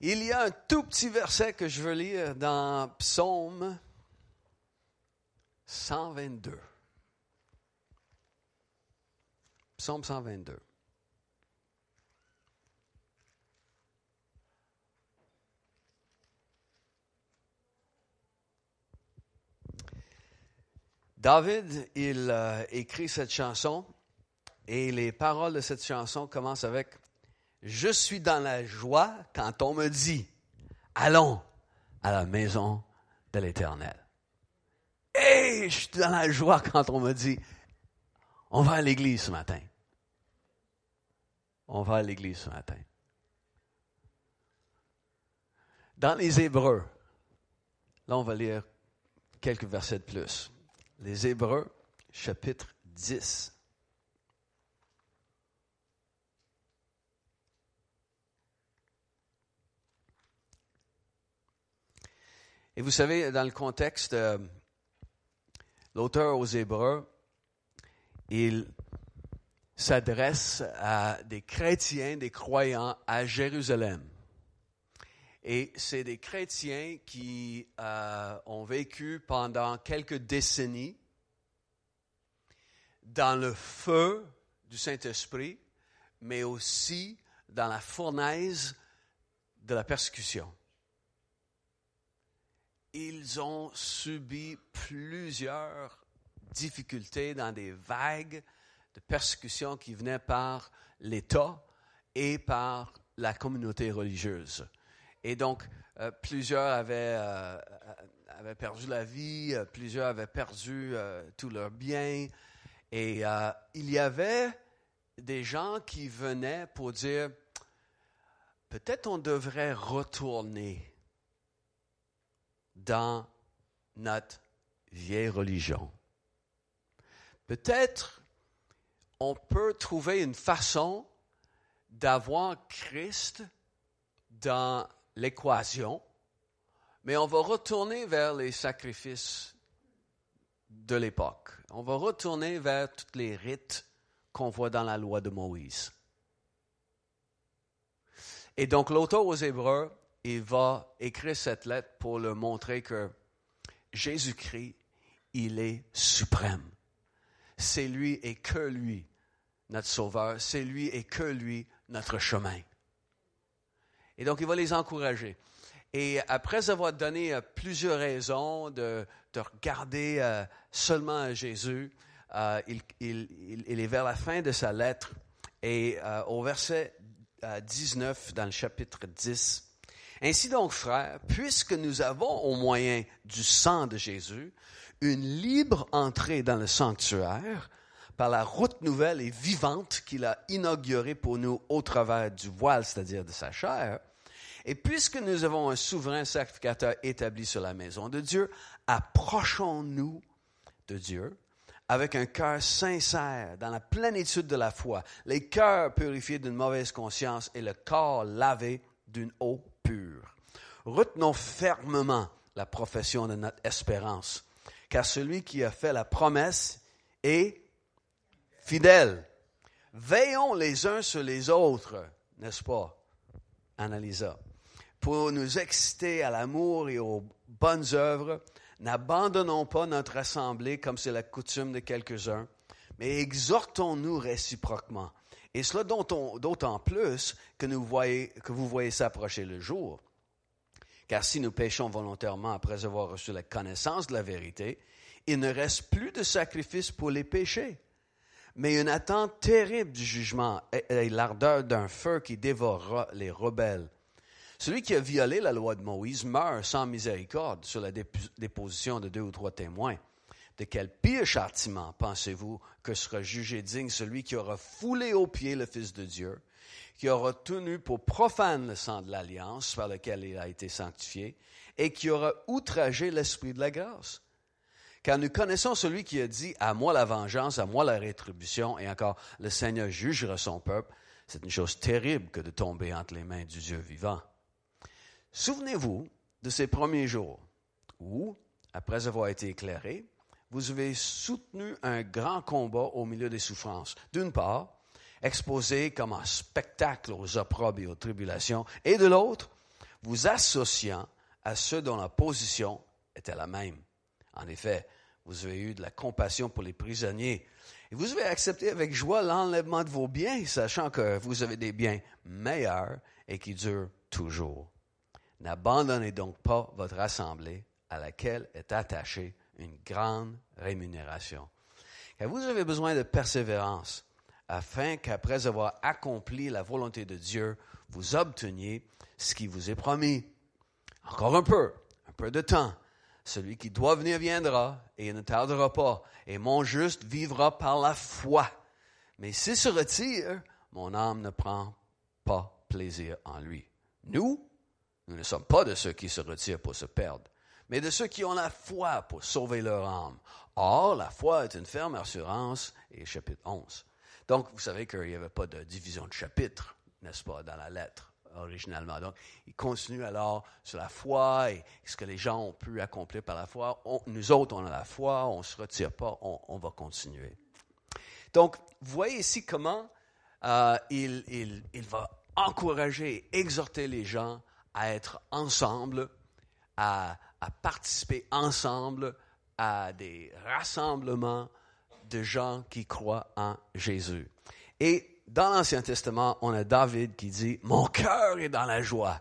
Il y a un tout petit verset que je veux lire dans Psaume 122. Psaume 122. David, il euh, écrit cette chanson et les paroles de cette chanson commencent avec Je suis dans la joie quand on me dit Allons à la maison de l'Éternel. Et je suis dans la joie quand on me dit On va à l'église ce matin. On va à l'église ce matin. Dans les Hébreux, là on va lire quelques versets de plus. Les Hébreux, chapitre 10. Et vous savez, dans le contexte, euh, l'auteur aux Hébreux, il s'adresse à des chrétiens, des croyants à Jérusalem. Et c'est des chrétiens qui euh, ont vécu pendant quelques décennies dans le feu du Saint-Esprit, mais aussi dans la fournaise de la persécution ils ont subi plusieurs difficultés dans des vagues de persécutions qui venaient par l'État et par la communauté religieuse. Et donc, euh, plusieurs avaient, euh, avaient, perdu la vie, euh, plusieurs avaient perdu tous leurs biens. Et il y avait des gens qui venaient pour dire, peut-être on devrait retourner dans notre vieille religion. Peut-être on peut trouver une façon d'avoir Christ dans l'équation, mais on va retourner vers les sacrifices de l'époque. On va retourner vers tous les rites qu'on voit dans la loi de Moïse. Et donc l'auteur aux Hébreux il va écrire cette lettre pour leur montrer que Jésus-Christ, il est suprême. C'est lui et que lui notre sauveur, c'est lui et que lui notre chemin. Et donc, il va les encourager. Et après avoir donné euh, plusieurs raisons de, regarder euh, seulement Jésus, euh, il, est vers la fin de sa lettre et au verset 19 dans le chapitre 10, ainsi donc, frères, puisque nous avons au moyen du sang de Jésus une libre entrée dans le sanctuaire par la route nouvelle et vivante qu'il a inaugurée pour nous au travers du voile, c'est-à-dire de sa chair, et puisque nous avons un souverain sacrificateur établi sur la maison de Dieu, approchons-nous de Dieu avec un cœur sincère, dans la plénitude de la foi, les cœurs purifiés d'une mauvaise conscience et le corps lavé d'une eau Retenons fermement la profession de notre espérance, car celui qui a fait la promesse est fidèle. Veillons les uns sur les autres, n'est-ce pas, Annalisa, pour nous exciter à l'amour et aux bonnes œuvres. N'abandonnons pas notre assemblée comme c'est la coutume de quelques-uns, mais exhortons-nous réciproquement et cela d'autant plus que, nous voyez, vous voyez s'approcher le jour. Car si nous péchons volontairement après avoir reçu la connaissance de la vérité, il ne reste plus de sacrifice pour les péchés, mais une attente terrible du jugement et l'ardeur d'un feu qui dévorera les rebelles. Celui qui a violé la loi de Moïse meurt sans miséricorde sur la déposition de deux ou trois témoins. De quel pire châtiment pensez-vous que sera jugé digne celui qui aura foulé aux pieds le Fils de Dieu, qui aura tenu pour profane le sang de l'alliance par lequel il a été sanctifié, et qui aura outragé l'Esprit de la grâce? Car nous connaissons celui qui a dit, à moi la vengeance, à moi la rétribution, et encore, le Seigneur jugera son peuple. C'est une chose terrible que de tomber entre les mains du Dieu vivant. Souvenez-vous de ces premiers jours où, après avoir été éclairé, vous avez soutenu un grand combat au milieu des souffrances. D'une part, exposé comme un spectacle aux opprobes et aux tribulations, et de l'autre, vous associant à ceux dont la position était la même. En effet, vous avez eu de la compassion pour les prisonniers. Et vous avez accepté avec joie l'enlèvement de vos biens, sachant que vous avez des biens meilleurs et qui durent toujours. N'abandonnez donc pas votre assemblée à laquelle est attachée une grande rémunération. Car vous avez besoin de persévérance, afin qu'après avoir accompli la volonté de Dieu, vous obteniez ce qui vous est promis. Encore un peu, un peu de temps. Celui qui doit venir viendra, et il ne tardera pas, et mon juste vivra par la foi. Mais s'il se retire, mon âme ne prend pas plaisir en lui. Nous, nous ne sommes pas de ceux qui se retirent pour se perdre, mais de ceux qui ont la foi pour sauver leur âme. Or, la foi est une ferme assurance, et chapitre 11. Donc, vous savez qu'il n'y avait pas de division de chapitre, n'est-ce pas, dans la lettre originalement. Donc, il continue alors sur la foi et ce que les gens ont pu accomplir par la foi. nous autres, on a la foi, on ne se retire pas, on, va continuer. Donc, vous voyez ici comment euh, il, il, va encourager, exhorter les gens à être ensemble, à, à participer ensemble à des rassemblements de gens qui croient en Jésus. Et dans l'Ancien Testament, on a David qui dit, mon cœur est dans la joie.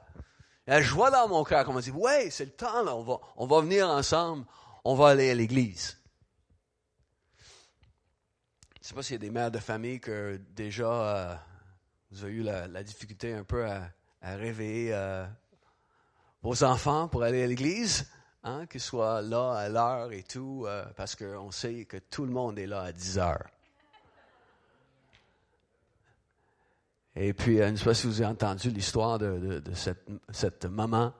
La joie dans mon cœur, comme on dit, ouais, c'est le temps, là, on va, on va venir ensemble, on va aller à l'église. Je ne sais pas s'il y a des mères de famille que déjà euh, vous avez eu la, difficulté un peu à, réveiller euh, vos enfants pour aller à l'église, hein, qu'ils soient là à l'heure et tout, euh, parce qu'on sait que tout le monde est là à 10 heures. Et puis, euh, je ne sais pas si vous avez entendu l'histoire de, cette, maman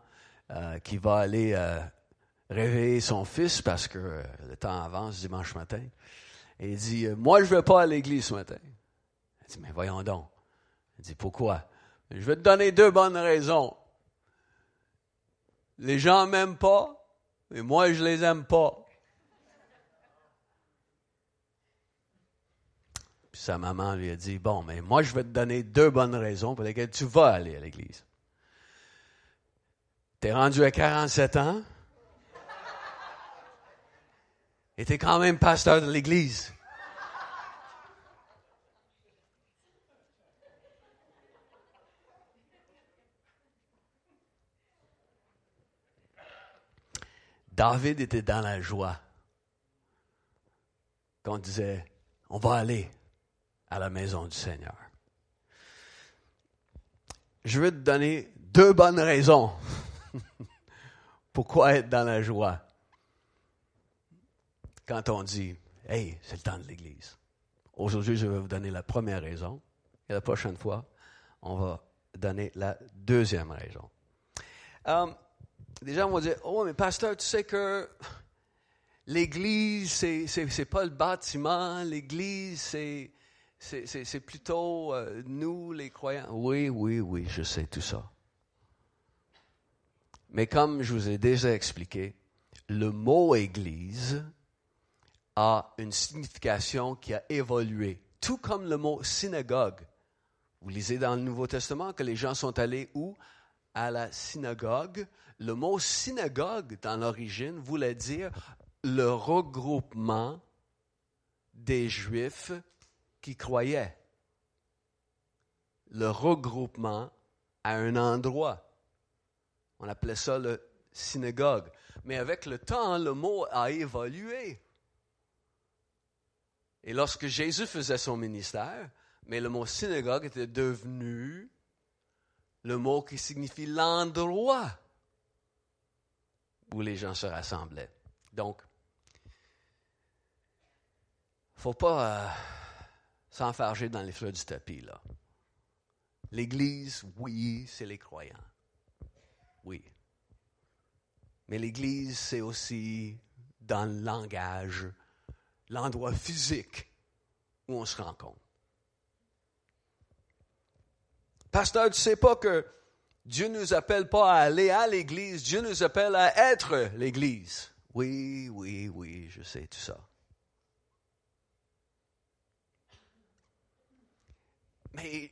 euh, qui va aller réveiller son fils parce que le temps avance dimanche matin. Et il dit, moi, je ne vais pas à l'église ce matin. Elle dit, mais voyons donc. Elle dit, pourquoi? Je vais te donner deux bonnes raisons. Les gens m'aiment pas, et moi, je les aime pas. Puis sa maman lui a dit, bon, mais moi, je vais te donner deux bonnes raisons pour lesquelles tu vas aller à l'église. Tu es rendu à 47 ans et tu es quand même pasteur de l'église. David était dans la joie quand on disait, on va aller à la maison du Seigneur. Je vais te donner deux bonnes raisons pourquoi être dans la joie quand on dit Hey, c'est le temps de l'Église. Aujourd'hui, je vais vous donner la première raison et la prochaine fois, on va donner la deuxième raison. Euh, des gens vont dire Oh, mais pasteur, tu sais que l'Église, c'est, pas le bâtiment, l'Église, c'est c'est plutôt euh, nous, les croyants. Oui, oui, oui, je sais tout ça. Mais comme je vous ai déjà expliqué, le mot Église a une signification qui a évolué, tout comme le mot synagogue. Vous lisez dans le Nouveau Testament que les gens sont allés où? À la synagogue. Le mot synagogue, dans l'origine, voulait dire le regroupement des Juifs qui croyaient. Le regroupement à un endroit. On appelait ça le synagogue. Mais avec le temps, le mot a évolué. Et lorsque Jésus faisait son ministère, mais le mot synagogue était devenu le mot qui signifie l'endroit où les gens se rassemblaient. Donc, faut pas euh, s'enfarger dans les fleurs du tapis, là. L'Église, oui, c'est les croyants. Oui. Mais l'Église, c'est aussi dans le langage, l'endroit physique où on se rencontre. Pasteur, tu sais pas que Dieu ne nous appelle pas à aller à l'Église, Dieu nous appelle à être l'Église. Oui, oui, oui, je sais tout ça. Mais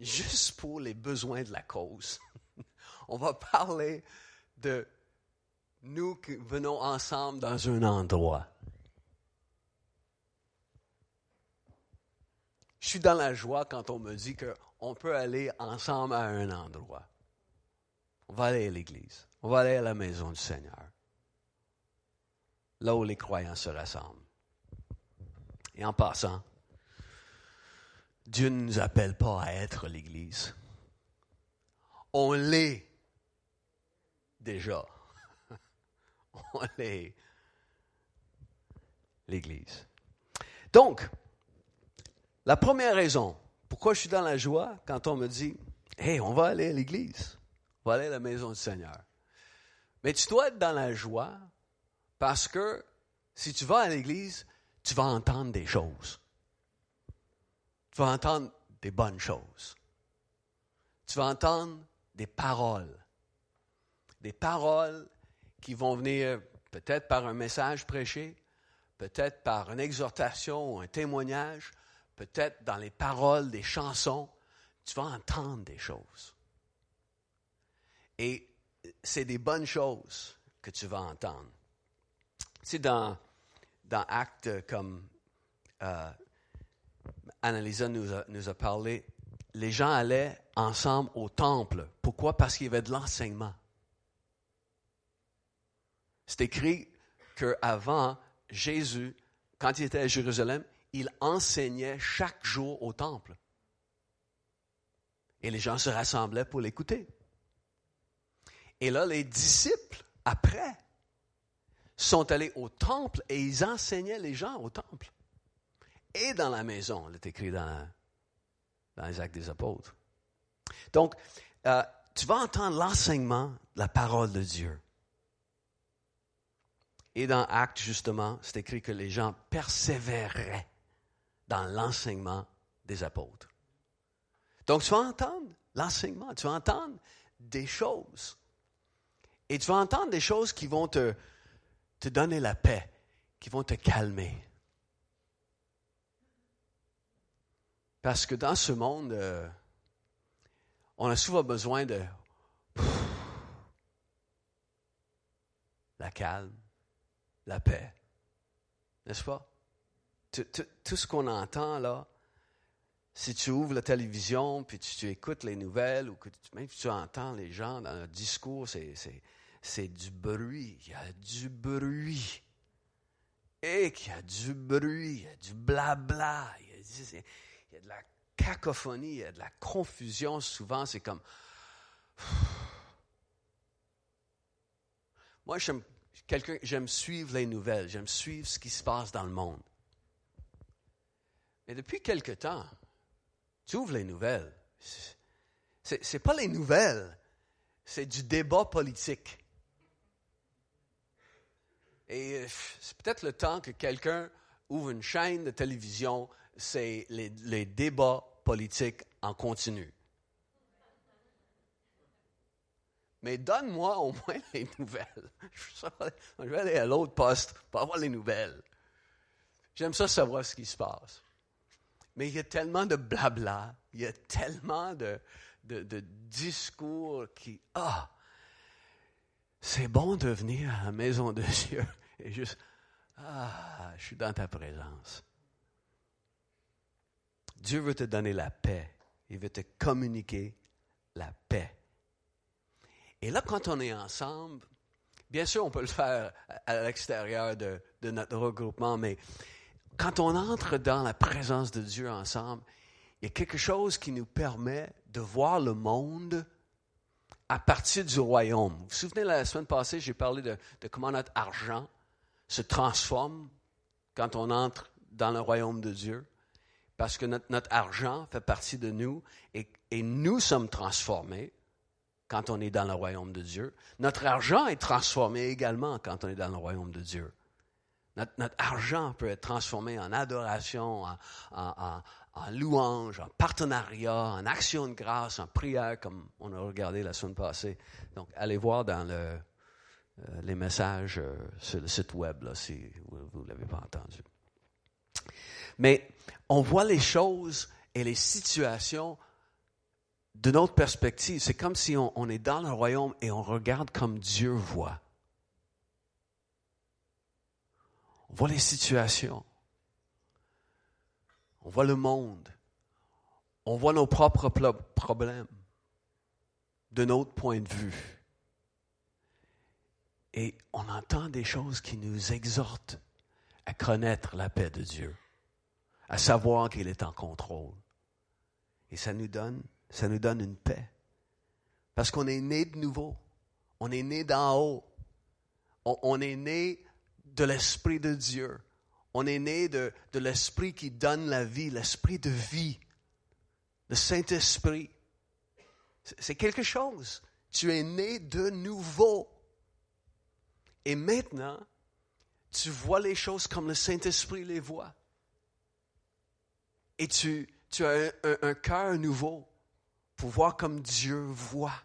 juste pour les besoins de la cause, on va parler de nous qui venons ensemble dans un endroit. Je suis dans la joie quand on me dit qu'on peut aller ensemble à un endroit. On va aller à l'église. On va aller à la maison du Seigneur. Là où les croyants se rassemblent. Et en passant, Dieu ne nous appelle pas à être l'Église. On l'est déjà. On l'est l'Église. Donc, la première raison pourquoi je suis dans la joie quand on me dit, Hey, on va aller à l'Église, on va aller à la maison du Seigneur? Mais tu dois être dans la joie parce que si tu vas à l'Église, tu vas entendre des choses. Tu vas entendre des bonnes choses. Tu vas entendre des paroles. Des paroles qui vont venir peut-être par un message prêché, peut-être par une exhortation ou un témoignage, peut-être dans les paroles des chansons. Tu vas entendre des choses. Et c'est des bonnes choses que tu vas entendre. Tu dans, dans Actes comme euh, Annalisa nous nous a parlé, les gens allaient ensemble au temple. Pourquoi? Parce qu'il y avait de l'enseignement. C'est écrit qu'avant, Jésus, quand il était à Jérusalem, il enseignait chaque jour au temple. Et les gens se rassemblaient pour l'écouter. Et là, les disciples, après, sont allés au temple et ils enseignaient les gens au temple et dans la maison. Il est écrit dans, les actes des apôtres. Donc, euh, tu vas entendre l'enseignement de la parole de Dieu. Et dans Actes, justement, c'est écrit que les gens persévéraient dans l'enseignement des apôtres. Donc, tu vas entendre l'enseignement, tu vas entendre des choses. Et tu vas entendre des choses qui vont te, te donner la paix, qui vont te calmer. Parce que dans ce monde, euh, on a souvent besoin de la calme, la paix. N'est-ce pas? Tout, ce qu'on entend là, si tu ouvres la télévision, puis tu, écoutes les nouvelles, ou que même si tu entends les gens dans le discours, c'est du bruit. Il y a du bruit. Et qu'il y a du bruit, il y a du blabla. Il y a, il y a de la cacophonie, il y a de la confusion. Souvent, c'est comme. Moi, j'aime suivre les nouvelles, j'aime suivre ce qui se passe dans le monde. Mais depuis quelque temps, tu ouvres les nouvelles. Ce n'est pas les nouvelles, c'est du débat politique. Et euh, c'est peut-être le temps que quelqu'un ouvre une chaîne de télévision c'est les, débats politiques en continu. Mais donne-moi au moins les nouvelles. Je vais aller à l'autre poste pour avoir les nouvelles. J'aime ça savoir ce qui se passe. Mais il y a tellement de blabla, il y a tellement de, discours qui... Ah, c'est bon de venir à la maison de Dieu et juste... Ah, je suis dans ta présence. Dieu veut te donner la paix. Il veut te communiquer la paix. Et là, quand on est ensemble, bien sûr, on peut le faire à l'extérieur de, notre regroupement, mais quand on entre dans la présence de Dieu ensemble, il y a quelque chose qui nous permet de voir le monde à partir du royaume. Vous vous souvenez, la semaine passée, j'ai parlé de, comment notre argent se transforme quand on entre dans le royaume de Dieu parce que notre, argent fait partie de nous et, nous sommes transformés quand on est dans le royaume de Dieu. Notre argent est transformé également quand on est dans le royaume de Dieu. Notre, argent peut être transformé en adoration, en, louange, en partenariat, en action de grâce, en prière, comme on a regardé la semaine passée. Donc, allez voir dans euh, les messages euh, sur le site web, là, si vous ne l'avez pas entendu. Mais on voit les choses et les situations de notre perspective, c'est comme si on, on est dans le royaume et on regarde comme Dieu voit. On voit les situations. On voit le monde. On voit nos propres problèmes de notre point de vue. Et on entend des choses qui nous exhortent à connaître la paix de Dieu, à savoir qu'il est en contrôle. Et ça nous donne, ça nous donne une paix. Parce qu'on est né de nouveau. On est né d'en haut. On, on, est né de l'Esprit de Dieu. On est né de, l'Esprit qui donne la vie, l'Esprit de vie, le Saint-Esprit. C'est quelque chose. Tu es né de nouveau. Et maintenant, tu vois les choses comme le Saint-Esprit les voit. Et tu, tu as un, un cœur nouveau pour voir comme Dieu voit.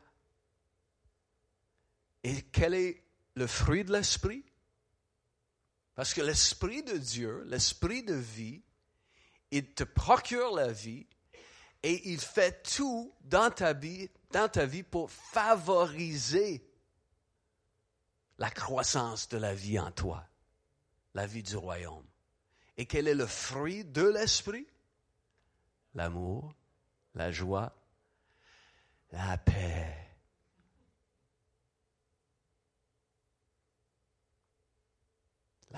Et quel est le fruit de l'Esprit? Parce que l'Esprit de Dieu, l'Esprit de vie, il te procure la vie et il fait tout dans ta vie, dans ta vie pour favoriser la croissance de la vie en toi, la vie du royaume. Et quel est le fruit de l'Esprit? L'amour, la joie, la paix,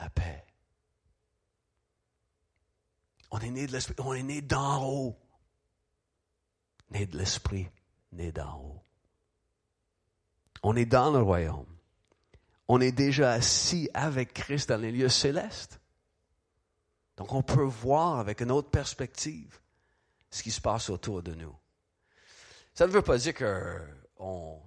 la paix. On est né de l'esprit, on est né d'en haut. Né de l'esprit, né d'en haut. On est dans le royaume. On est déjà assis avec Christ dans les lieux célestes. Donc on peut voir avec une autre perspective ce qui se passe autour de nous. Ça ne veut pas dire qu'on on,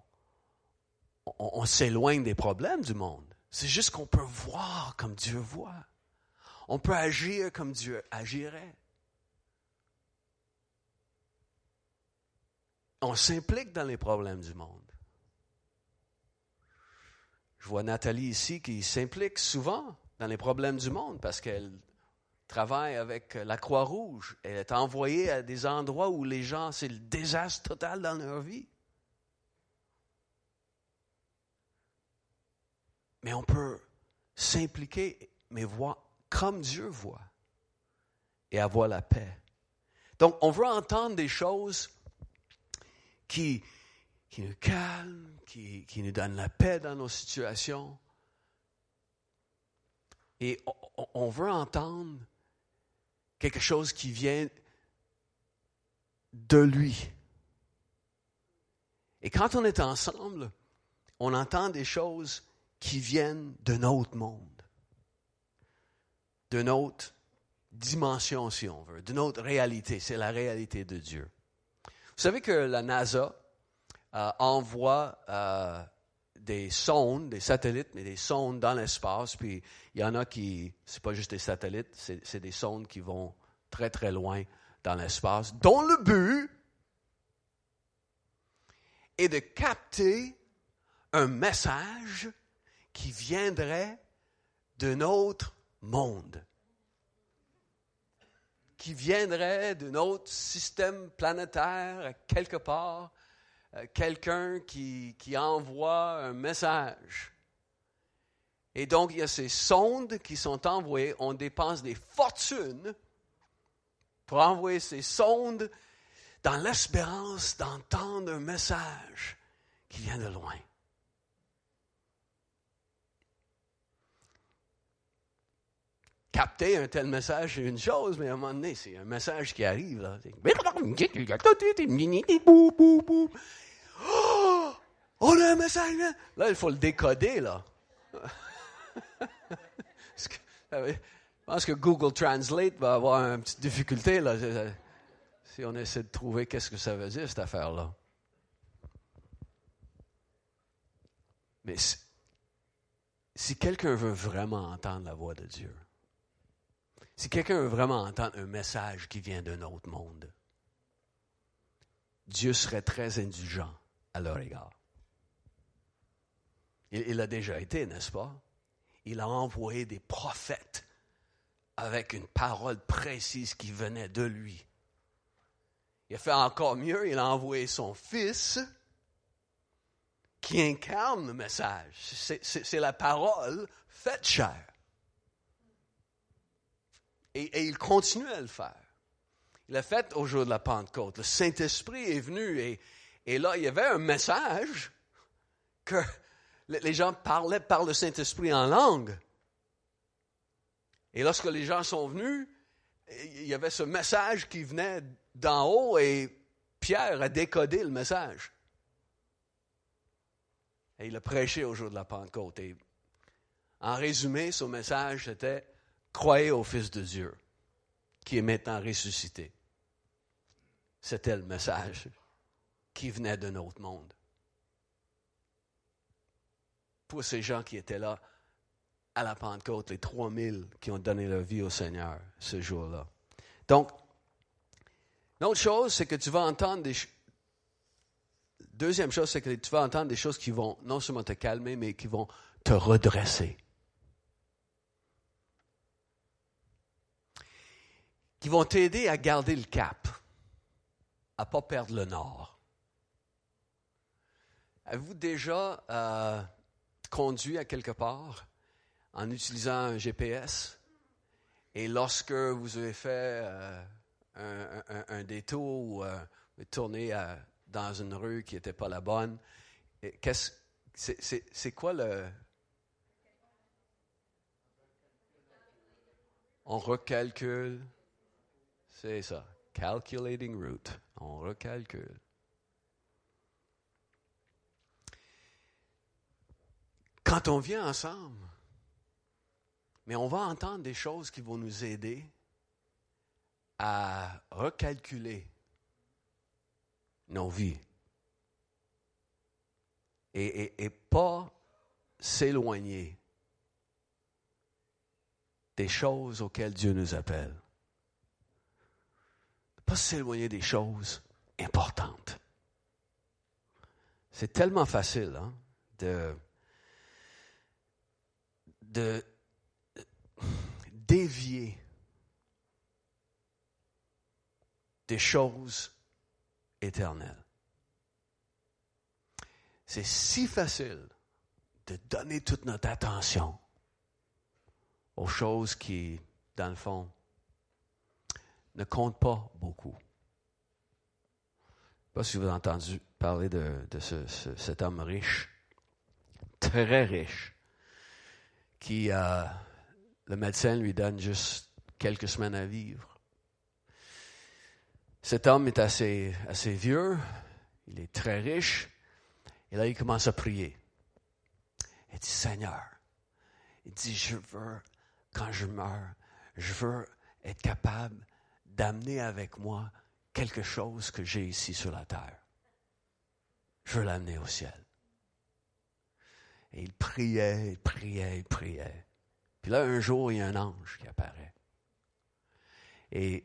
on s'éloigne des problèmes du monde. C'est juste qu'on peut voir comme Dieu voit. On peut agir comme Dieu agirait. On s'implique dans les problèmes du monde. Je vois Nathalie ici qui s'implique souvent dans les problèmes du monde parce qu'elle travaille avec la Croix-Rouge. Elle est envoyée à des endroits où les gens, c'est le désastre total dans leur vie. Mais on peut s'impliquer, mais voir comme Dieu voit et avoir la paix. Donc, on veut entendre des choses qui, qui nous calment, qui, qui nous donnent la paix dans nos situations. Et on, on veut entendre quelque chose qui vient de lui. Et quand on est ensemble, on entend des choses qui viennent de notre monde, de notre dimension, si on veut, de notre réalité. C'est la réalité de Dieu. Vous savez que la NASA euh, envoie euh, des sondes, des satellites, mais des sondes dans l'espace, puis il y en a qui, c'est pas juste des satellites, c'est des sondes qui vont très très loin dans l'espace, dont le but est de capter un message qui viendrait de notre monde, qui viendrait de notre système planétaire quelque part, euh, quelqu'un qui, qui envoie un message. Et donc, il y a ces sondes qui sont envoyées, on dépense des fortunes pour envoyer ces sondes dans l'espérance d'entendre un message qui vient de loin. Capter un tel message, c'est une chose, mais à un moment donné, c'est un message qui arrive. Là. Oh, on a un message. Là, il faut le décoder. Là. Je pense que Google Translate va avoir une petite difficulté là, si on essaie de trouver qu'est-ce que ça veut dire, cette affaire-là. Mais si quelqu'un veut vraiment entendre la voix de Dieu, si quelqu'un veut vraiment entendre un message qui vient d'un autre monde, Dieu serait très indulgent à leur égard. Il, il a déjà été, n'est-ce pas? Il a envoyé des prophètes avec une parole précise qui venait de lui. Il a fait encore mieux, il a envoyé son fils qui incarne le message. C'est la parole faite chair. Et, il continue à le faire. Il l'a fait au jour de la Pentecôte. Le Saint-Esprit est venu et, et là, il y avait un message que les gens parlaient par le Saint-Esprit en langue. Et lorsque les gens sont venus, il y avait ce message qui venait d'en haut et Pierre a décodé le message. Et il a prêché au jour de la Pentecôte. Et en résumé, son message c'était Croyez au Fils de Dieu, qui est maintenant ressuscité. C'était le message qui venait de notre monde. Pour ces gens qui étaient là à la Pentecôte, les 3000 qui ont donné leur vie au Seigneur ce jour-là. Donc, l'autre chose, c'est que tu vas entendre des Deuxième chose, c'est que tu vas entendre des choses qui vont non seulement te calmer, mais qui vont te redresser. Qui vont t'aider à garder le cap, à ne pas perdre le nord. Avez-vous déjà euh, conduit à quelque part en utilisant un GPS et lorsque vous avez fait euh, un, détour ou euh, tourné dans une rue qui n'était pas la bonne, c'est quoi le... On recalcule? C'est ça. Calculating route. On recalcule. Quand on vient ensemble, mais on va entendre des choses qui vont nous aider à recalculer nos vies et, pas s'éloigner des choses auxquelles Dieu nous appelle. Pas s'éloigner des choses importantes. C'est tellement facile hein, de de dévier des choses éternelles. C'est si facile de donner toute notre attention aux choses qui, dans le fond, ne comptent pas beaucoup. Je ne sais pas si vous avez entendu parler de, cet homme riche, très riche, qui, euh, le médecin lui donne juste quelques semaines à vivre. Cet homme est assez, assez vieux, il est très riche, et là il commence à prier. Il dit, Seigneur, il dit, je veux, quand je meurs, je veux être capable d'amener avec moi quelque chose que j'ai ici sur la terre. Je veux l'amener au ciel. Et il priait, il priait, il priait. Puis là, un jour, il y a un ange qui apparaît. Et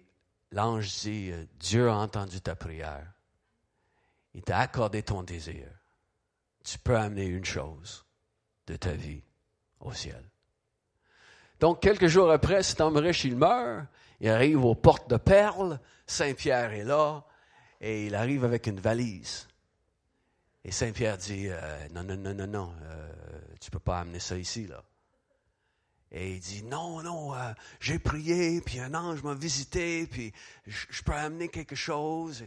l'ange dit, euh, Dieu a entendu ta prière. Il t'a accordé ton désir. Tu peux amener une chose de ta vie au ciel. Donc, quelques jours après, cet homme riche, il meurt. Il arrive aux portes de perles. Saint-Pierre est là. Et il arrive avec une valise. Et Saint-Pierre dit, euh, non, non, non, non, non, euh, tu ne peux pas amener ça ici, là. Et il dit, non, non, euh, j'ai prié, puis un ange m'a visité, puis je, peux amener quelque chose.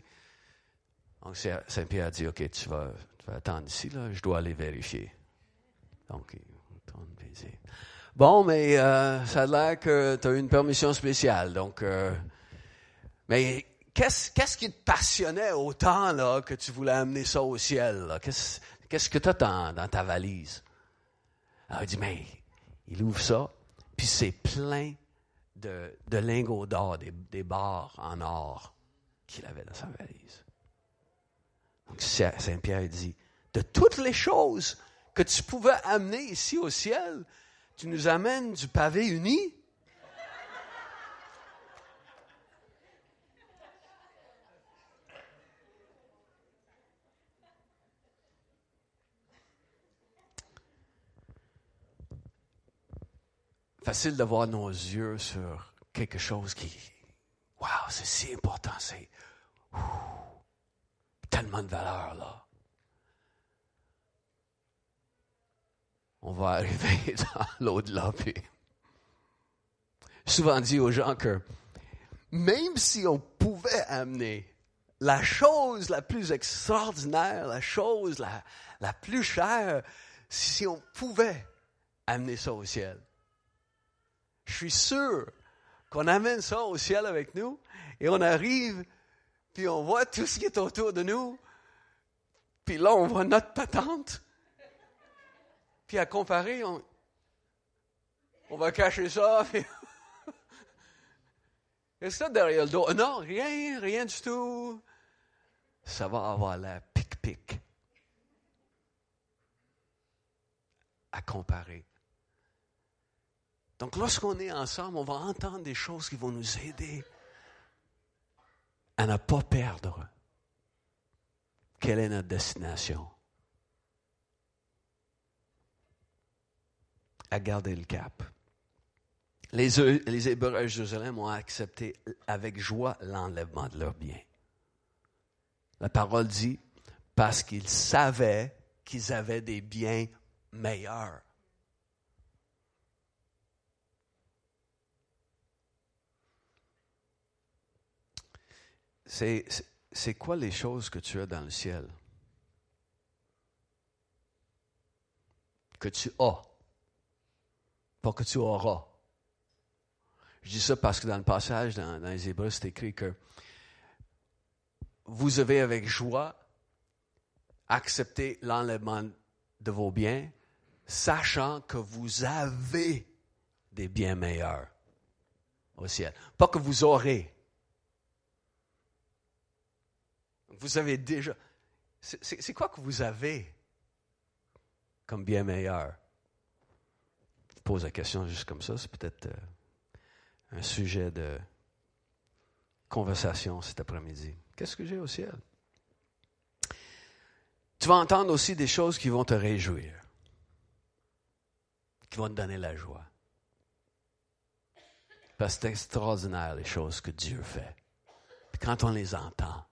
Donc Saint-Pierre dit, OK, tu vas, attendre ici, là, je dois aller vérifier. Donc, il retourne Bon, mais ça a l'air que tu as une permission spéciale. Donc, mais qu'est-ce, qui te passionnait autant là, que tu voulais amener ça au ciel? Qu'est-ce, que tu as dans, ta valise? Alors, il dit, mais il ouvre ça, puis c'est plein de, lingots d'or, des, barres en or qu'il avait dans sa valise. Donc Saint-Pierre dit, de toutes les choses que tu pouvais amener ici au ciel, tu nous amènes du pavé uni? facile d'avoir nos yeux sur quelque chose qui, wow, c'est si important, c'est tellement de valeur là. On va arriver dans l'au-delà. Puis... Souvent dit aux gens que même si on pouvait amener la chose la plus extraordinaire, la chose la, la plus chère, si on pouvait amener ça au ciel. Je suis sûr qu'on amène ça au ciel avec nous et on arrive, puis on voit tout ce qui est autour de nous, puis là on voit notre patente, puis à comparer, on, va cacher ça, puis Qu'est-ce que ça derrière le dos? Non, rien, rien du tout. Ça va avoir l'air pic-pic. À comparer. Donc, lorsqu'on est ensemble, on va entendre des choses qui vont nous aider à ne pas perdre quelle est notre destination? À garder le cap. Les, les Hébreux à Jérusalem ont accepté avec joie l'enlèvement de leurs biens. La parole dit, parce qu'ils savaient qu'ils avaient des biens meilleurs. C'est quoi les choses que tu as dans le ciel? Que tu as, pas que tu auras. Je dis ça parce que dans le passage, dans, les Hébreux, c'est écrit que vous avez avec joie accepté l'enlèvement de vos biens, sachant que vous avez des biens meilleurs au ciel. Pas que vous aurez. Vous avez déjà. C'est quoi que vous avez comme bien meilleur? Pose la question juste comme ça, c'est peut-être. Euh, un sujet de conversation cet après-midi. Qu'est-ce que j'ai au ciel? Tu vas entendre aussi des choses qui vont te réjouir, qui vont te donner la joie. Parce que c'est extraordinaire les choses que Dieu fait. Quand on les entend,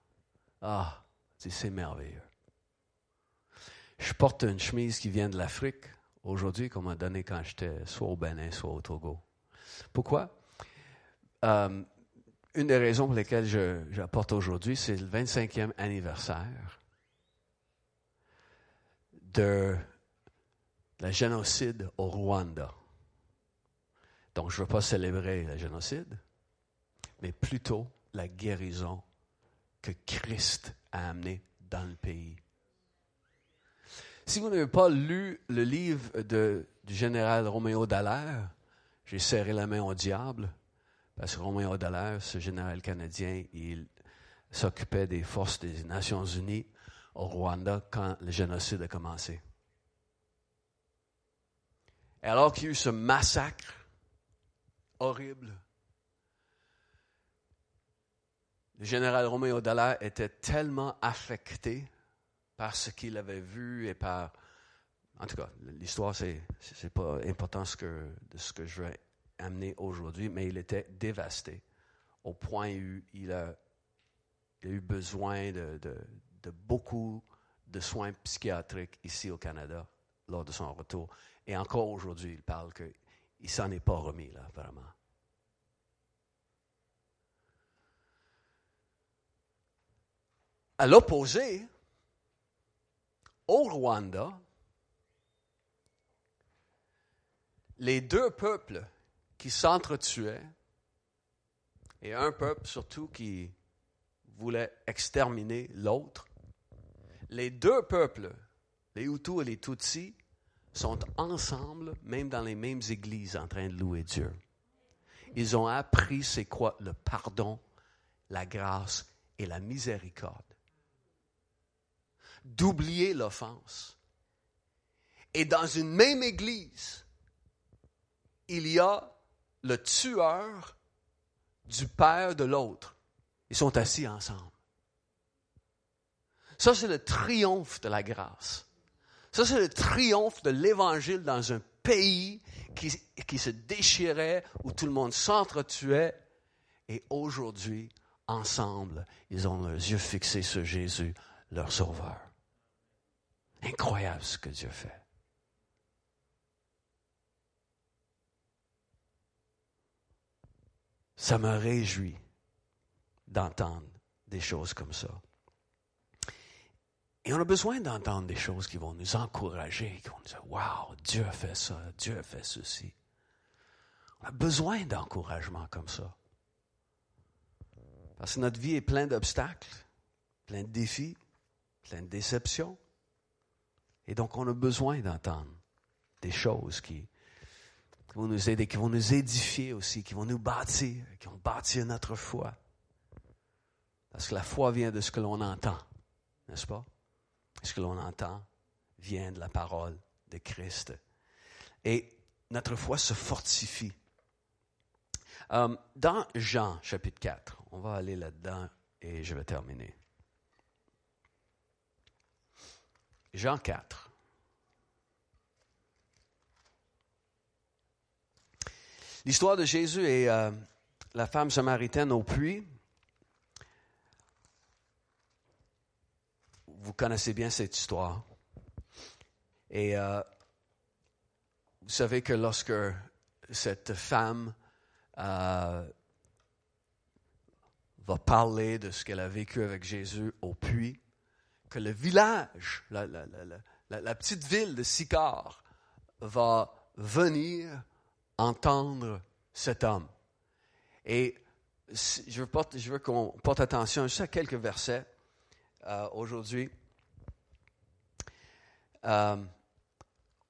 ah, c'est merveilleux. Je porte une chemise qui vient de l'Afrique aujourd'hui qu'on m'a donnée quand j'étais soit au Bénin, soit au Togo. Pourquoi? Euh, une des raisons pour lesquelles j'apporte aujourd'hui, c'est le 25e anniversaire de la génocide au Rwanda. Donc, je ne veux pas célébrer le génocide, mais plutôt la guérison que Christ a amenée dans le pays. Si vous n'avez pas lu le livre de, du général Roméo Dallaire, j'ai serré la main au diable, parce que Romain Dallaire, ce général canadien, il s'occupait des forces des Nations Unies au Rwanda quand le génocide a commencé. Et alors qu'il y a eu ce massacre horrible, le général Romain Dallaire était tellement affecté par ce qu'il avait vu et par... En tout cas, l'histoire, c'est, c'est pas important ce que, de ce que je vais amené aujourd'hui, mais il était dévasté au point où il a, eu besoin de, beaucoup de soins psychiatriques ici au Canada lors de son retour. Et encore aujourd'hui, il parle qu'il ne s'en est pas remis, là, vraiment. À l'opposé, au Rwanda, les deux peuples qui s'entretuaient et un peuple surtout qui voulait exterminer l'autre. Les deux peuples, les Hutus et les Tutsis, sont ensemble, même dans les mêmes églises, en train de louer Dieu. Ils ont appris c'est quoi le pardon, la grâce et la miséricorde. D'oublier l'offense. Et dans une même église, il y a le tueur du père de l'autre. Ils sont assis ensemble. Ça, c'est le triomphe de la grâce. Ça, c'est le triomphe de l'Évangile dans un pays qui, se déchirait, où tout le monde s'entretuait. Et aujourd'hui, ensemble, ils ont leurs yeux fixés sur Jésus, leur sauveur. Ce que Dieu fait. Ça me réjouit d'entendre des choses comme ça. Et on a besoin d'entendre des choses qui vont nous encourager, qui vont nous dire, Wow, Dieu a fait ça, Dieu a fait ceci. On a besoin d'encouragement comme ça. Parce que notre vie est pleine d'obstacles, plein de défis, plein de déceptions. Et donc, on a besoin d'entendre des choses qui, vont nous aider, qui vont nous édifier aussi, qui vont nous bâtir, qui vont bâtir notre foi. Parce que la foi vient de ce que l'on entend, n'est-ce pas? Ce que l'on entend vient de la parole de Christ. Et notre foi se fortifie. Euh, dans Jean chapitre 4, on va aller là-dedans et je vais terminer. Jean 4. L'histoire de Jésus et euh, la femme samaritaine au puits. Vous connaissez bien cette histoire. Et euh, vous savez que lorsque cette femme euh, va parler de ce qu'elle a vécu avec Jésus au puits, que le village, la, petite ville de Sicar, va venir entendre cet homme. Et je veux, qu'on porte attention à quelques versets euh, aujourd'hui. Euh,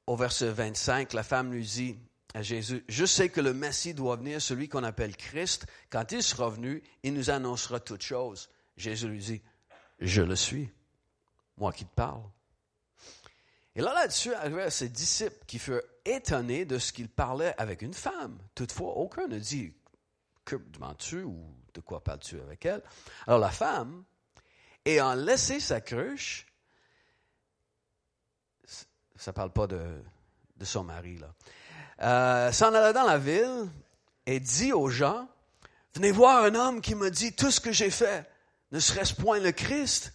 au verset 25, la femme lui dit, à Jésus, je sais que le Messie doit venir, celui qu'on appelle Christ. Quand il sera venu, il nous annoncera toutes choses. Jésus lui dit, je le suis, moi qui te parle. Et là, là-dessus, arrivèrent ses disciples qui furent étonnés de ce qu'il parlait avec une femme. Toutefois, aucun ne dit, que demandes-tu ou de quoi parles-tu avec elle? Alors la femme, ayant laissé sa cruche, ça ne parle pas de, de son mari, là euh, s'en alla dans la ville et dit aux gens, venez voir un homme qui me dit tout ce que j'ai fait. Ne serait-ce point le Christ?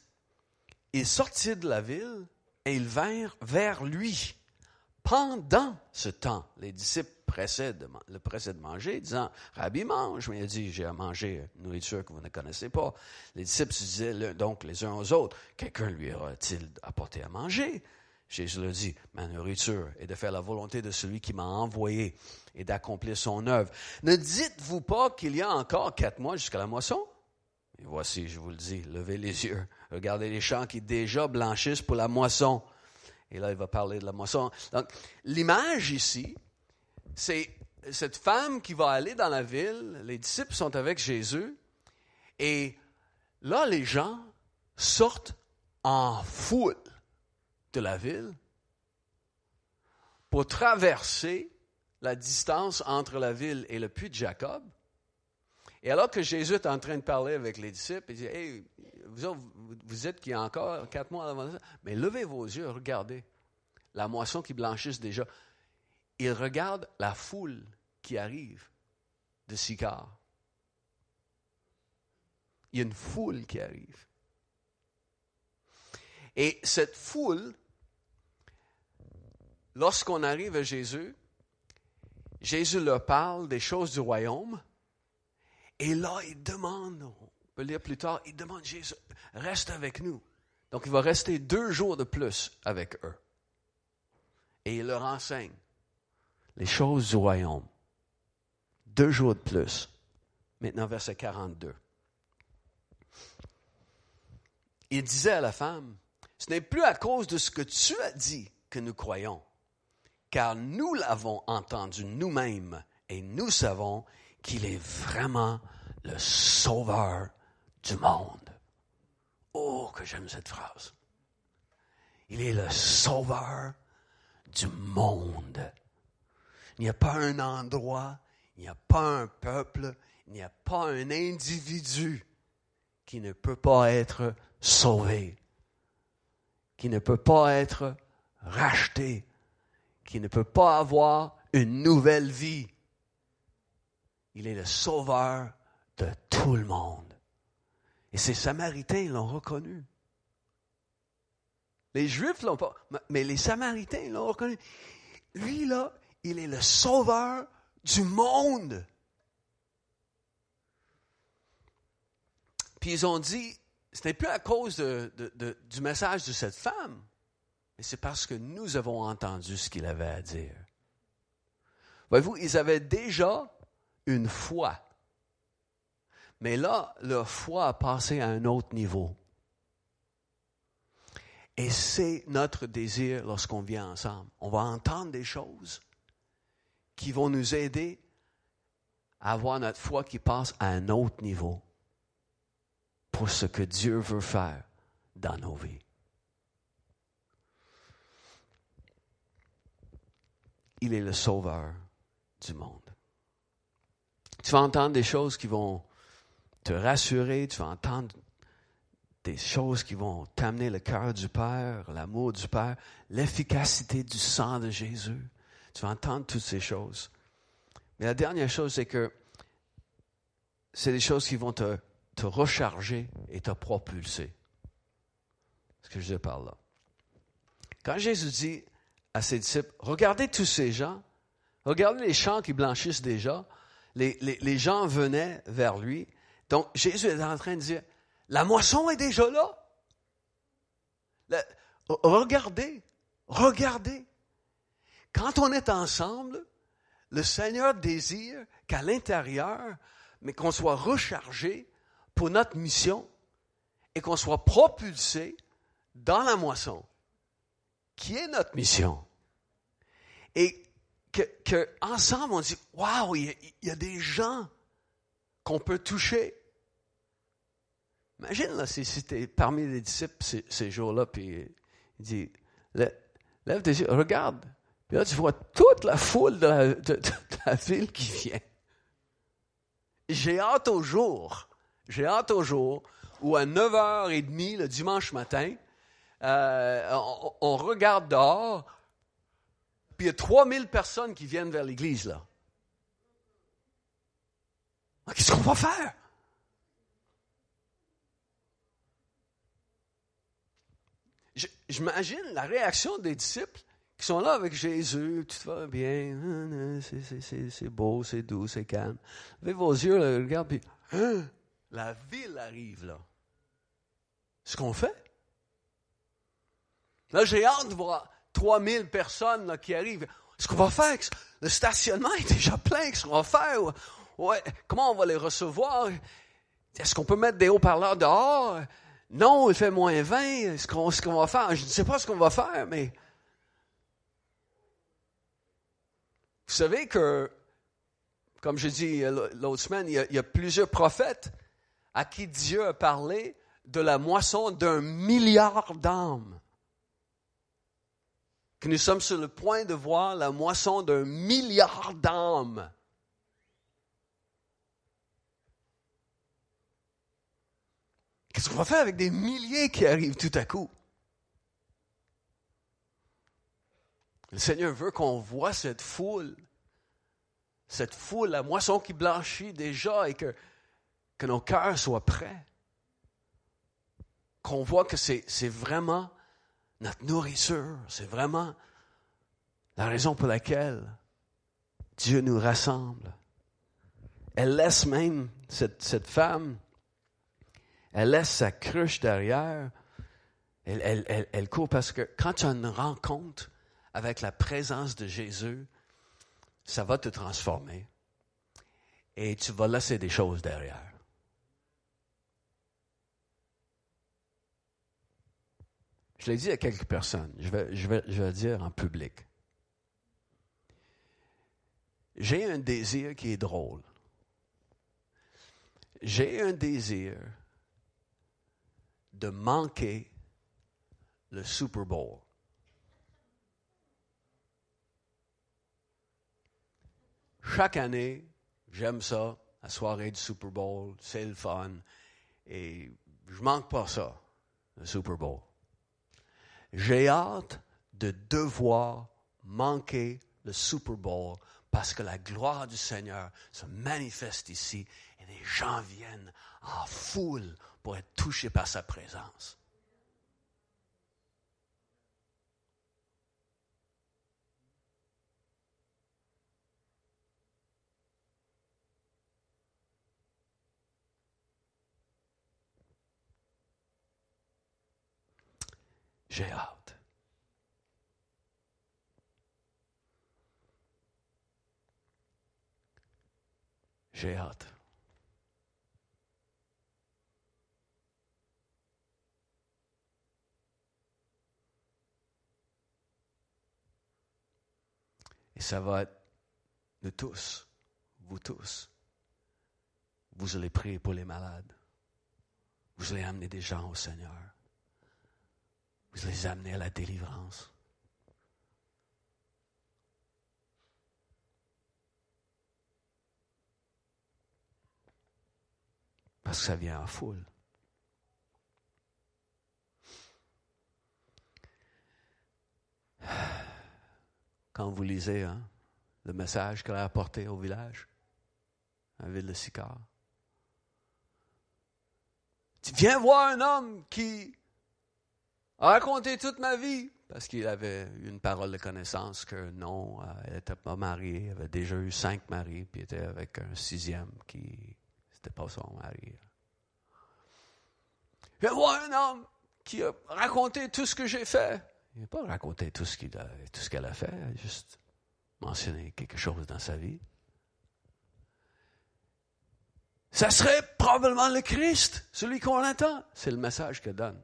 Ils sortirent de la ville et ils vinrent vers lui. Pendant ce temps, les disciples le pressaient de manger, disant, Rabbi, mange. Mais il a dit, j'ai à manger une nourriture que vous ne connaissez pas. Les disciples se disaient donc les uns aux autres, quelqu'un lui aura-t-il apporté à manger? Jésus le dit, ma nourriture est de faire la volonté de celui qui m'a envoyé et d'accomplir son œuvre. Ne dites-vous pas qu'il y a encore quatre mois jusqu'à la moisson? Et voici, je vous le dis, levez les yeux, regardez les champs qui déjà blanchissent pour la moisson. Et là, il va parler de la moisson. Donc, l'image ici, c'est cette femme qui va aller dans la ville, les disciples sont avec Jésus, et là, les gens sortent en foule de la ville pour traverser la distance entre la ville et le puits de Jacob. Et alors que Jésus est en train de parler avec les disciples, il dit, vous, êtes qui a encore quatre mois avant ça, mais levez vos yeux, regardez la moisson qui blanchisse déjà. Il regarde la foule qui arrive de Sicar. Il y a une foule qui arrive. Et cette foule lorsqu'on arrive à Jésus, Jésus leur parle des choses du royaume. Et là, il demande, peut lire plus tard, il demande Jésus, reste avec nous. Donc, il va rester deux jours de plus avec eux. Et il leur enseigne les choses du royaume. Deux jours de plus. Maintenant, verset 42. Il disait à la femme, ce n'est plus à cause de ce que tu as dit que nous croyons, car nous l'avons entendu nous-mêmes et nous savons qu'il est vraiment le sauveur du monde. Oh, que j'aime cette phrase. Il est le sauveur du monde. Il n'y a pas un endroit, il n'y a pas un peuple, il n'y a pas un individu qui ne peut pas être sauvé, qui ne peut pas être racheté qui ne peut pas avoir une nouvelle vie. Il est le sauveur de tout le monde. Et ces Samaritains l'ont reconnu. Les Juifs l'ont pas, mais les Samaritains l'ont reconnu. Lui, là, il est le sauveur du monde. Puis ils ont dit, ce n'est plus à cause du message de cette femme, mais c'est parce que nous avons entendu ce qu'il avait à dire. Voyez-vous, ils avaient déjà une foi. Mais là, leur foi a passé à un autre niveau. Et c'est notre désir lorsqu'on vient ensemble. On va entendre des choses qui vont nous aider à avoir notre foi qui passe à un autre niveau pour ce que Dieu veut faire dans nos vies. Il est le sauveur du monde. Tu vas entendre des choses qui vont te rassurer, tu vas entendre des choses qui vont t'amener le cœur du Père, l'amour du Père, l'efficacité du sang de Jésus. Tu vas entendre toutes ces choses. Mais la dernière chose, c'est que c'est des choses qui vont te, recharger et te propulser. Ce que je dis par là. Quand Jésus dit à ses disciples, regardez tous ces gens, regardez les champs qui blanchissent déjà, les, les, les gens venaient vers lui. Donc Jésus est en train de dire, la moisson est déjà là. regardez, regardez. Quand on est ensemble, le Seigneur désire qu'à l'intérieur, mais qu'on soit rechargé pour notre mission et qu'on soit propulsé dans la moisson, qui est notre mission. Et que, ensemble on dit, waouh, il y, a des gens qu'on peut toucher. Imagine là, si, c'était parmi les disciples ces, jours-là, puis il dit, lève tes yeux, regarde. Puis là, tu vois toute la foule de la, ville qui vient. J'ai hâte au jour, j'ai hâte au jour où à 9h30 le dimanche matin, euh, on, regarde dehors, puis il y a 3000 personnes qui viennent vers l'église là. Ah, qu'est-ce qu'on va faire? J'imagine la réaction des disciples qui sont là avec Jésus, tout va bien, c'est beau, c'est doux, c'est calme. Levez vos yeux, là, regarde, puis hein, la ville arrive là. Ce qu'on fait. Là, j'ai hâte de voir 3000 personnes là, qui arrivent. Ce qu'on va faire, le stationnement est déjà plein, qu'est-ce qu'on va faire? Ouais, comment on va les recevoir? Est-ce qu'on peut mettre des haut-parleurs dehors? Non, il fait moins 20. Ce qu'on, va faire, je ne sais pas ce qu'on va faire, mais Vous savez que, comme je dis l'autre semaine, il y, a, plusieurs prophètes à qui Dieu a parlé de la moisson d'un milliard d'âmes. Que nous sommes sur le point de voir la moisson d'un milliard d'âmes. Qu'est-ce qu'on va faire avec des milliers qui arrivent tout à coup? Le Seigneur veut qu'on voit cette foule, cette foule, la moisson qui blanchit déjà et que, nos cœurs soient prêts. Qu'on voit que c'est, vraiment notre nourriture, c'est vraiment la raison pour laquelle Dieu nous rassemble. Elle laisse même, cette femme, elle laisse sa cruche derrière, elle, court parce que quand tu as une rencontre avec la présence de Jésus, ça va te transformer et tu vas laisser des choses derrière. Je l'ai dit à quelques personnes, je vais, je vais, je vais le dire en public. J'ai un désir qui est drôle. J'ai un désir de manquer le Super Bowl. chaque année, j'aime ça, la soirée du Super Bowl, c'est le fun. Et je manque pas ça, le Super Bowl. J'ai hâte de devoir manquer le Super Bowl parce que la gloire du Seigneur se manifeste ici et les gens viennent en foule pour être touché par sa présence. J'ai hâte. J'ai hâte. Et ça va être de tous, vous tous. Vous allez prier pour les malades. Vous allez amener des gens au Seigneur. Vous les amener à la délivrance. Parce que ça vient en foule. Quand vous lisez hein, le message qu'elle a apporté au village, à la ville de Sicard, tu viens voir un homme qui a raconté toute ma vie, parce qu'il avait une parole de connaissance que non, euh, elle n'était pas mariée, elle avait déjà eu cinq maris, puis était avec un sixième qui n'était pas son mari. Je vois un homme qui a raconté tout ce que j'ai fait. Il n'a pas raconté tout ce qu'il a, tout ce qu'elle a fait, juste mentionné quelque chose dans sa vie. Ça serait probablement le Christ, celui qu'on attend. C'est le message qu'elle donne.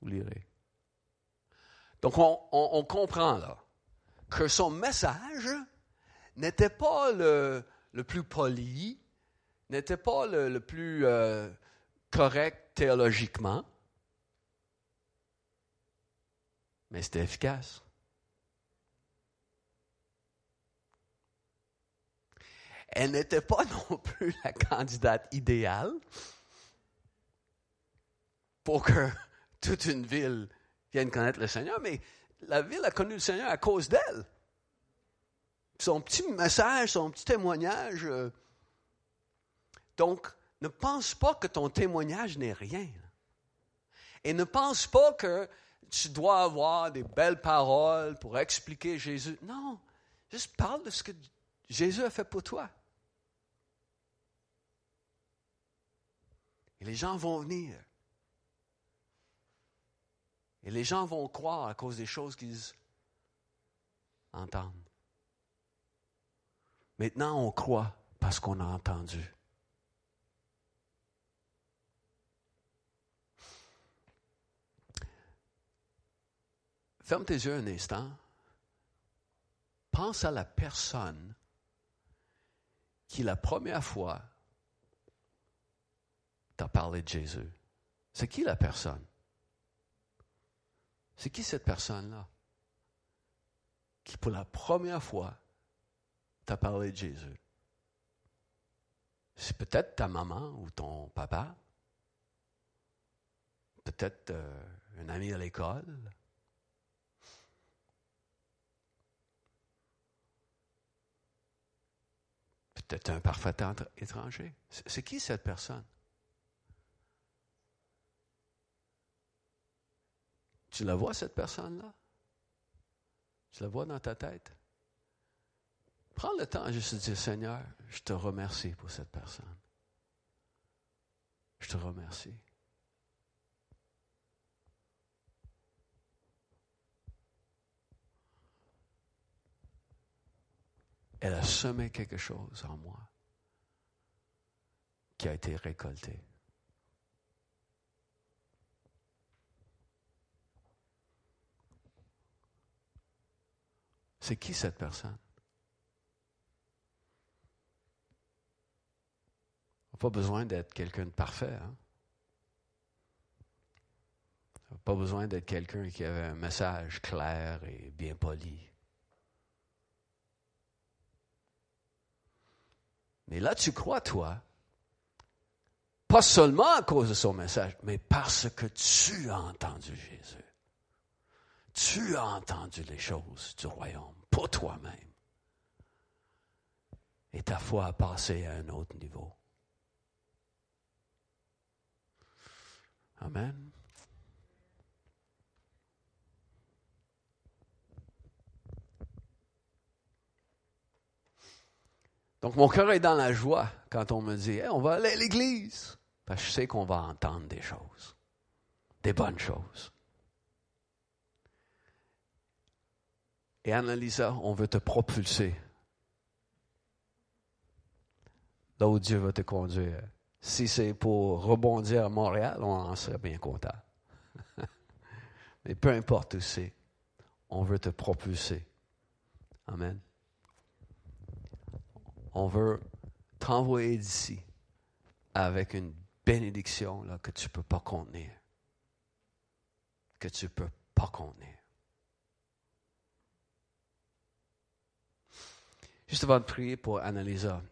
Vous lirez. Donc on, comprend là que son message n'était pas le, plus poli, n'était pas le, plus euh, correct théologiquement, mais c'était efficace. Elle n'était pas non plus la candidate idéale pour que toute une ville vienne connaître le Seigneur, mais la ville a connu le Seigneur à cause d'elle. Son petit message, son petit témoignage. Euh, donc, ne pense pas que ton témoignage n'est rien. Et ne pense pas que tu dois avoir des belles paroles pour expliquer Jésus. Non, juste parle de ce que Jésus a fait pour toi. Et les gens vont venir. Et les gens vont croire à cause des choses qu'ils entendent. Maintenant, on croit parce qu'on a entendu. Ferme tes yeux un instant. Pense à la personne qui, la première fois, t'a parlé de Jésus. C'est qui la personne? C'est qui cette personne-là qui, pour la première fois, t'a parlé de Jésus? C'est peut-être ta maman ou ton papa, peut-être euh, un ami à l'école. Peut-être un parfait étranger. C'est qui cette personne? Tu la vois, cette personne-là? Tu la vois dans ta tête? Prends le temps juste de dire, Seigneur, je te remercie pour cette personne. Je te remercie. Elle a semé quelque chose en moi qui a été récolté. C'est qui cette personne? On n'a pas besoin d'être quelqu'un de parfait. Hein? On n'a pas besoin d'être quelqu'un qui avait un message clair et bien poli. Mais là, tu crois, toi, pas seulement à cause de son message, mais parce que tu as entendu Jésus. Tu as entendu les choses du royaume pour toi-même. Et ta foi a passé à un autre niveau. Amen. Donc mon cœur est dans la joie quand on me dit on va aller à l'église. Parce que je sais qu'on va entendre des choses, des bonnes choses. Et Annalisa, on veut te propulser là où Dieu va te conduire. Si c'est pour rebondir à Montréal, on en serait bien content. Mais peu importe où c'est, on veut te propulser. Amen. On veut t'envoyer d'ici avec une bénédiction là, que tu ne peux pas contenir. Que tu ne peux pas contenir. Juste avant de prier pour Annalisa,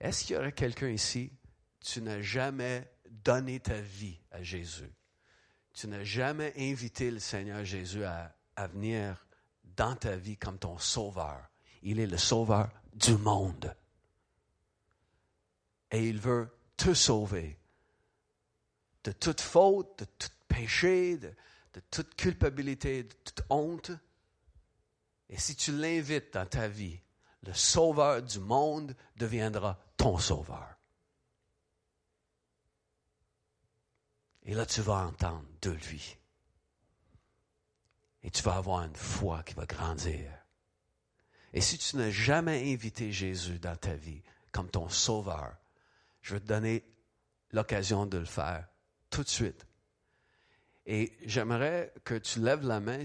est-ce qu'il y aurait quelqu'un ici, tu n'as jamais donné ta vie à Jésus? Tu n'as jamais invité le Seigneur Jésus à, à venir dans ta vie comme ton sauveur? Il est le sauveur du monde. Et il veut te sauver de toute faute, de tout péché, de, toute culpabilité, de toute honte. Et si tu l'invites dans ta vie, le sauveur du monde deviendra ton sauveur. Et là, tu vas entendre de lui. Et tu vas avoir une foi qui va grandir. Et si tu n'as jamais invité Jésus dans ta vie comme ton sauveur, je vais te donner l'occasion de le faire tout de suite. Et j'aimerais que tu lèves la main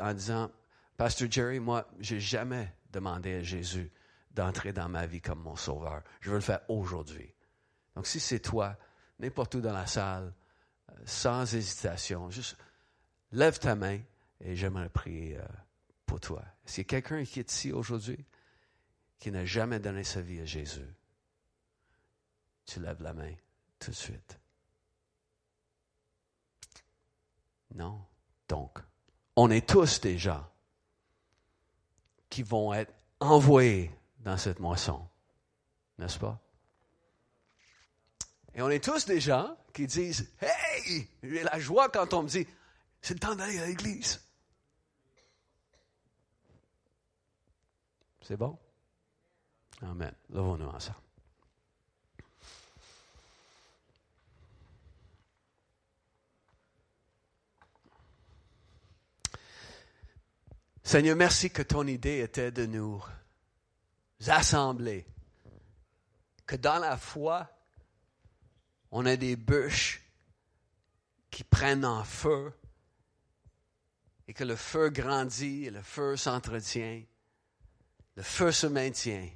en disant, Pasteur Jerry, moi, j'ai jamais demandé à Jésus d'entrer dans ma vie comme mon sauveur. Je veux le faire aujourd'hui. Donc, si c'est toi, n'importe où dans la salle, euh, sans hésitation, juste lève ta main et j'aimerais prier euh, pour toi. Qu'il y a quelqu'un qui est ici aujourd'hui qui n'a jamais donné sa vie à Jésus? Tu lèves la main tout de suite. Non. Donc, on est tous des gens qui vont être envoyés dans cette moisson. N'est-ce pas? Et on est tous des gens qui disent Hey, j'ai la joie quand on me dit C'est le temps d'aller à l'église. C'est bon? Amen. Levons-nous ensemble. Seigneur, merci que ton idée était de nous assembler, que dans la foi, on a des bûches qui prennent en feu et que le feu grandit et le feu s'entretient, le feu se maintient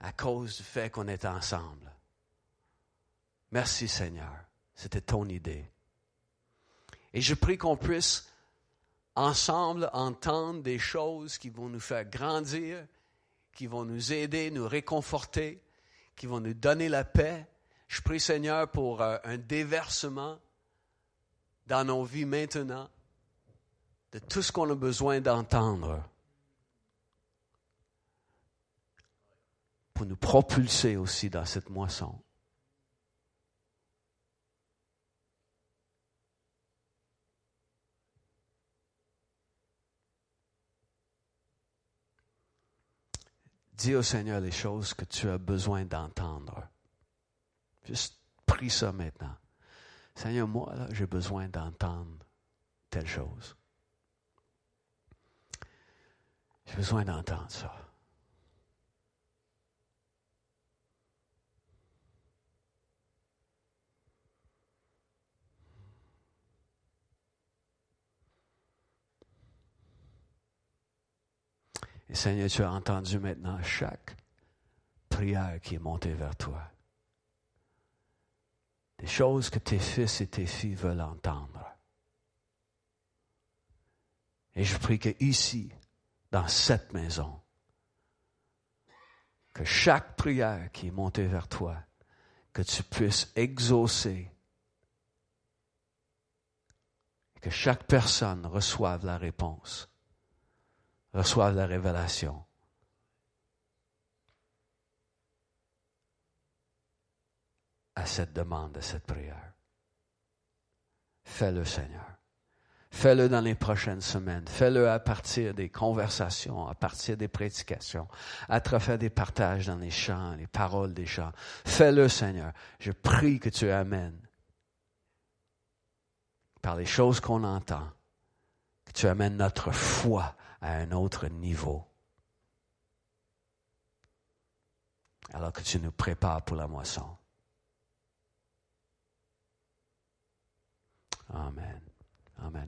à cause du fait qu'on est ensemble. Merci Seigneur, c'était ton idée. Et je prie qu'on puisse ensemble entendre des choses qui vont nous faire grandir, qui vont nous aider, nous réconforter, qui vont nous donner la paix. Je prie Seigneur pour euh, un déversement dans nos vies maintenant de tout ce qu'on a besoin d'entendre pour nous propulser aussi dans cette moisson. Dis au Seigneur les choses que tu as besoin d'entendre. Juste prie ça maintenant. Seigneur, moi, j'ai besoin d'entendre telle chose. J'ai besoin d'entendre ça. Et Seigneur, tu as entendu maintenant chaque prière qui est montée vers toi. Des choses que tes fils et tes filles veulent entendre. Et je prie que ici, dans cette maison, que chaque prière qui est montée vers toi, que tu puisses exaucer, que chaque personne reçoive la réponse reçoivent la révélation. à cette demande, à cette prière. Fais-le, Seigneur. Fais-le dans les prochaines semaines. Fais-le à partir des conversations, à partir des prédications, à travers des partages dans les chants, les paroles des chants. Fais-le, Seigneur. Je prie que tu amènes, par les choses qu'on entend, que tu amènes notre foi à un autre niveau. Alors que tu nous prépares pour la moisson. Amen. Amen.